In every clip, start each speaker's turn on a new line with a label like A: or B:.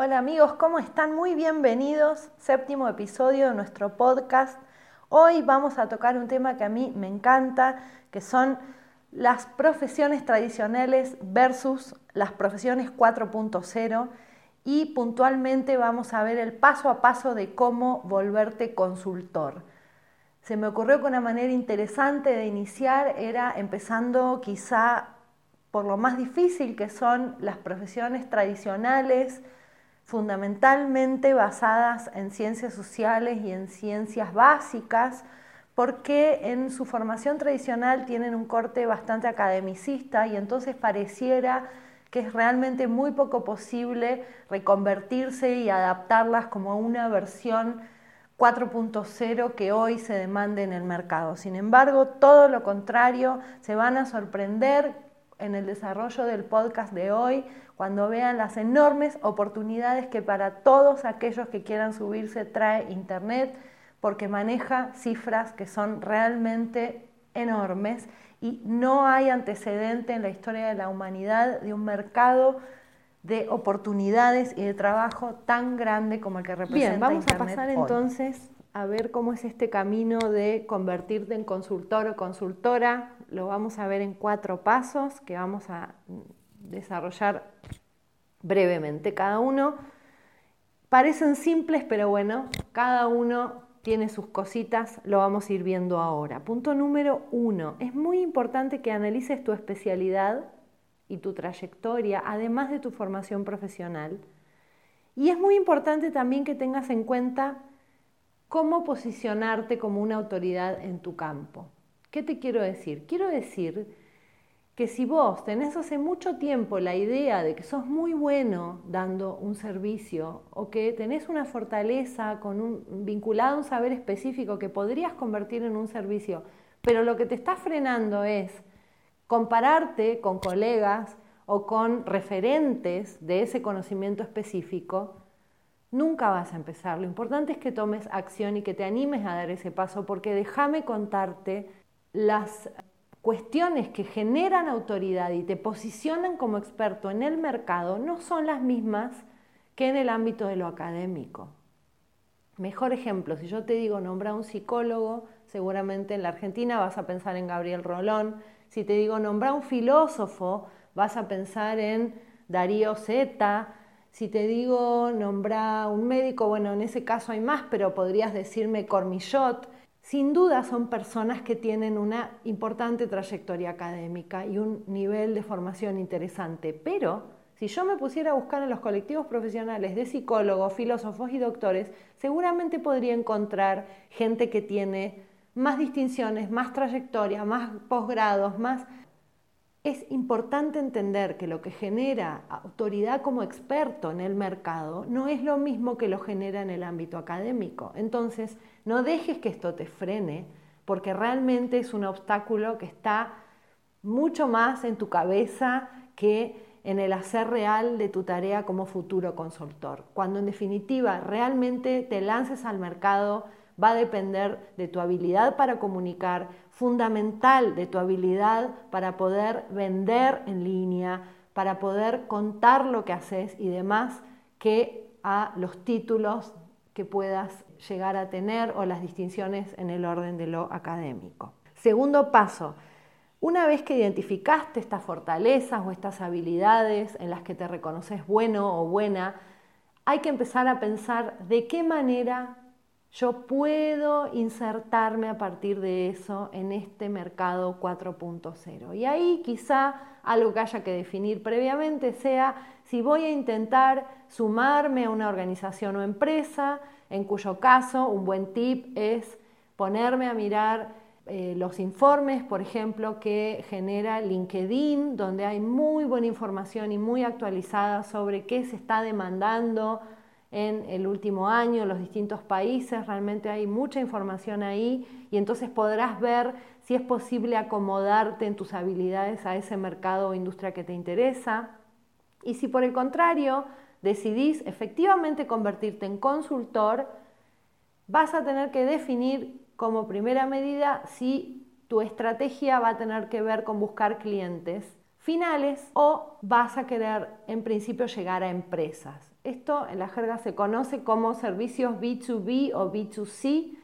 A: Hola amigos, ¿cómo están? Muy bienvenidos. Séptimo episodio de nuestro podcast. Hoy vamos a tocar un tema que a mí me encanta, que son las profesiones tradicionales versus las profesiones 4.0 y puntualmente vamos a ver el paso a paso de cómo volverte consultor. Se me ocurrió que una manera interesante de iniciar era empezando quizá por lo más difícil que son las profesiones tradicionales, fundamentalmente basadas en ciencias sociales y en ciencias básicas, porque en su formación tradicional tienen un corte bastante academicista y entonces pareciera que es realmente muy poco posible reconvertirse y adaptarlas como una versión 4.0 que hoy se demande en el mercado. Sin embargo, todo lo contrario, se van a sorprender en el desarrollo del podcast de hoy cuando vean las enormes oportunidades que para todos aquellos que quieran subirse trae Internet, porque maneja cifras que son realmente enormes y no hay antecedente en la historia de la humanidad de un mercado de oportunidades y de trabajo tan grande como el que representa
B: Bien, vamos
A: a
B: pasar entonces a ver cómo es este camino de convertirte en consultor o consultora. Lo vamos a ver en cuatro pasos que vamos a desarrollar brevemente cada uno. Parecen simples, pero bueno, cada uno tiene sus cositas, lo vamos a ir viendo ahora. Punto número uno, es muy importante que analices tu especialidad y tu trayectoria, además de tu formación profesional. Y es muy importante también que tengas en cuenta cómo posicionarte como una autoridad en tu campo. ¿Qué te quiero decir? Quiero decir que si vos tenés hace mucho tiempo la idea de que sos muy bueno dando un servicio o que tenés una fortaleza con un, vinculada a un saber específico que podrías convertir en un servicio, pero lo que te está frenando es compararte con colegas o con referentes de ese conocimiento específico, nunca vas a empezar. Lo importante es que tomes acción y que te animes a dar ese paso, porque déjame contarte las cuestiones que generan autoridad y te posicionan como experto en el mercado no son las mismas que en el ámbito de lo académico. Mejor ejemplo, si yo te digo nombra un psicólogo, seguramente en la Argentina vas a pensar en Gabriel Rolón, si te digo nombra un filósofo, vas a pensar en Darío Zeta. Si te digo nombra un médico, bueno, en ese caso hay más, pero podrías decirme Cormillot. Sin duda son personas que tienen una importante trayectoria académica y un nivel de formación interesante, pero si yo me pusiera a buscar en los colectivos profesionales de psicólogos, filósofos y doctores, seguramente podría encontrar gente que tiene más distinciones, más trayectoria, más posgrados, más... Es importante entender que lo que genera autoridad como experto en el mercado no es lo mismo que lo genera en el ámbito académico. Entonces, no dejes que esto te frene, porque realmente es un obstáculo que está mucho más en tu cabeza que en el hacer real de tu tarea como futuro consultor. Cuando en definitiva realmente te lances al mercado, va a depender de tu habilidad para comunicar, fundamental de tu habilidad para poder vender en línea, para poder contar lo que haces y demás, que a los títulos que puedas llegar a tener o las distinciones en el orden de lo académico. Segundo paso, una vez que identificaste estas fortalezas o estas habilidades en las que te reconoces bueno o buena, hay que empezar a pensar de qué manera yo puedo insertarme a partir de eso en este mercado 4.0. Y ahí quizá algo que haya que definir previamente sea si voy a intentar sumarme a una organización o empresa, en cuyo caso un buen tip es ponerme a mirar eh, los informes, por ejemplo, que genera LinkedIn, donde hay muy buena información y muy actualizada sobre qué se está demandando en el último año en los distintos países, realmente hay mucha información ahí y entonces podrás ver si es posible acomodarte en tus habilidades a ese mercado o industria que te interesa. Y si por el contrario decidís efectivamente convertirte en consultor, vas a tener que definir como primera medida si tu estrategia va a tener que ver con buscar clientes finales o vas a querer en principio llegar a empresas. Esto en la jerga se conoce como servicios B2B o B2C.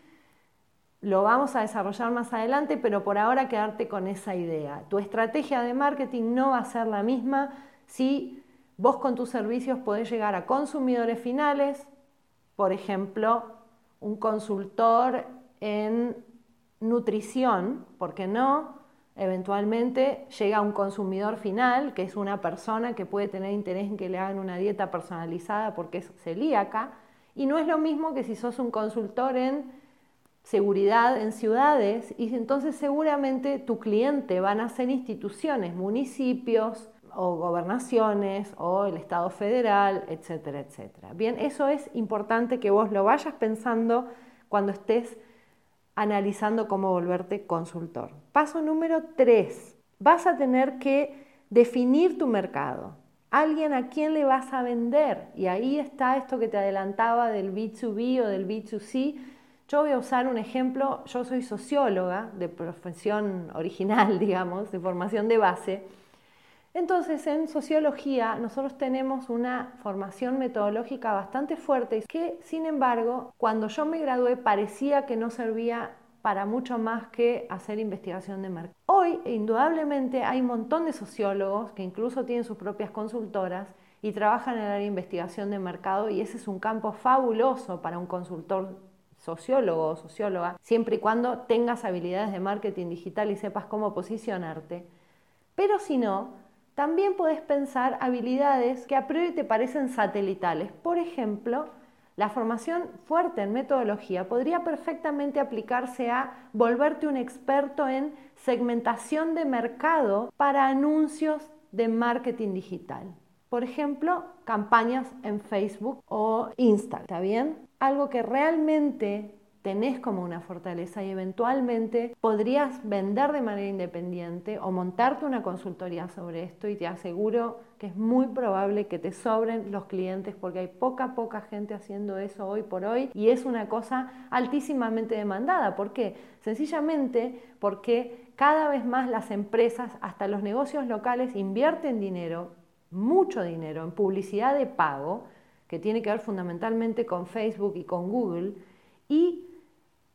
B: Lo vamos a desarrollar más adelante, pero por ahora quedarte con esa idea. Tu estrategia de marketing no va a ser la misma si vos con tus servicios podés llegar a consumidores finales, por ejemplo, un consultor en nutrición, ¿por qué no? Eventualmente llega a un consumidor final, que es una persona que puede tener interés en que le hagan una dieta personalizada porque es celíaca, y no es lo mismo que si sos un consultor en seguridad en ciudades, y entonces seguramente tu cliente van a ser instituciones, municipios o gobernaciones o el Estado federal, etcétera, etcétera. Bien, eso es importante que vos lo vayas pensando cuando estés analizando cómo volverte consultor. Paso número tres, vas a tener que definir tu mercado. Alguien a quién le vas a vender. Y ahí está esto que te adelantaba del B2B o del B2C. Yo voy a usar un ejemplo, yo soy socióloga de profesión original, digamos, de formación de base. Entonces, en sociología nosotros tenemos una formación metodológica bastante fuerte que, sin embargo, cuando yo me gradué parecía que no servía para mucho más que hacer investigación de mercado. Hoy, indudablemente, hay un montón de sociólogos que incluso tienen sus propias consultoras y trabajan en de investigación de mercado y ese es un campo fabuloso para un consultor sociólogo o socióloga, siempre y cuando tengas habilidades de marketing digital y sepas cómo posicionarte. Pero si no, también puedes pensar habilidades que a priori te parecen satelitales. Por ejemplo, la formación fuerte en metodología podría perfectamente aplicarse a volverte un experto en segmentación de mercado para anuncios de marketing digital. Por ejemplo, campañas en Facebook o Instagram. ¿Está bien? Algo que realmente tenés como una fortaleza y eventualmente podrías vender de manera independiente o montarte una consultoría sobre esto y te aseguro que es muy probable que te sobren los clientes porque hay poca, poca gente haciendo eso hoy por hoy y es una cosa altísimamente demandada. ¿Por qué? Sencillamente porque cada vez más las empresas, hasta los negocios locales, invierten dinero, mucho dinero, en publicidad de pago, que tiene que ver fundamentalmente con Facebook y con Google, y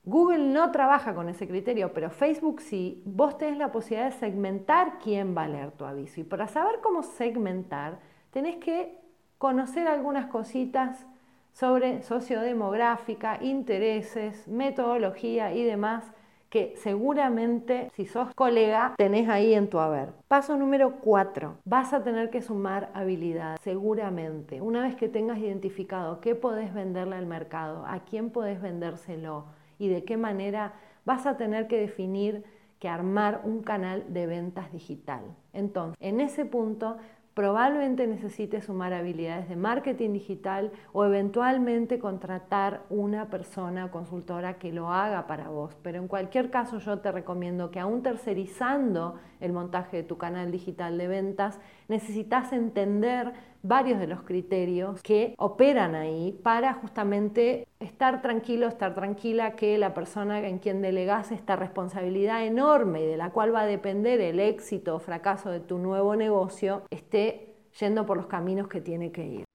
B: Google no trabaja con ese criterio, pero Facebook sí. Vos tenés la posibilidad de segmentar quién va a leer tu aviso. Y para saber cómo segmentar, tenés que conocer algunas cositas sobre sociodemográfica, intereses, metodología y demás que seguramente si sos colega tenés ahí en tu haber. Paso número 4. Vas a tener que sumar habilidad, seguramente. Una vez que tengas identificado qué podés venderle al mercado, a quién podés vendérselo, y de qué manera vas a tener que definir que armar un canal de ventas digital. Entonces, en ese punto probablemente necesites sumar habilidades de marketing digital o eventualmente contratar una persona consultora que lo haga para vos. Pero en cualquier caso yo te recomiendo que aún tercerizando el montaje de tu canal digital de ventas, necesitas entender varios de los criterios que operan ahí para justamente estar tranquilo, estar tranquila que la persona en quien delegas esta responsabilidad enorme y de la cual va a depender el éxito o fracaso de tu nuevo negocio esté yendo por los caminos que tiene que ir.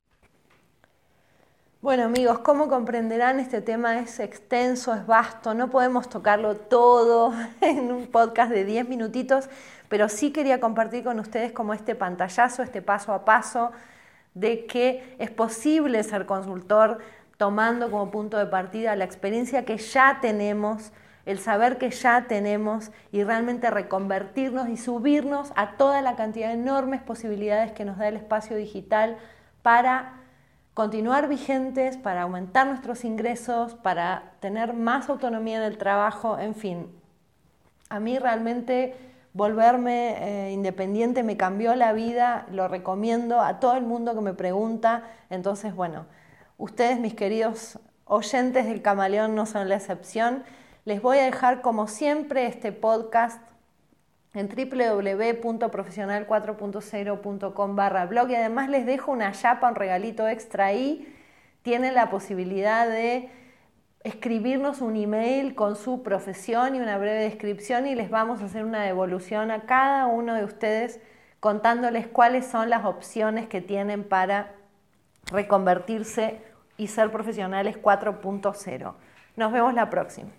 A: Bueno amigos, como comprenderán, este tema es extenso, es vasto, no podemos tocarlo todo en un podcast de 10 minutitos, pero sí quería compartir con ustedes como este pantallazo, este paso a paso de que es posible ser consultor tomando como punto de partida la experiencia que ya tenemos, el saber que ya tenemos y realmente reconvertirnos y subirnos a toda la cantidad de enormes posibilidades que nos da el espacio digital para continuar vigentes, para aumentar nuestros ingresos, para tener más autonomía en el trabajo, en fin. A mí realmente volverme eh, independiente me cambió la vida, lo recomiendo a todo el mundo que me pregunta. Entonces, bueno, ustedes, mis queridos oyentes del camaleón, no son la excepción. Les voy a dejar, como siempre, este podcast en www.profesional4.0.com barra blog y además les dejo una chapa, un regalito extra ahí. Tienen la posibilidad de escribirnos un email con su profesión y una breve descripción y les vamos a hacer una devolución a cada uno de ustedes contándoles cuáles son las opciones que tienen para
B: reconvertirse y ser profesionales 4.0. Nos vemos la próxima.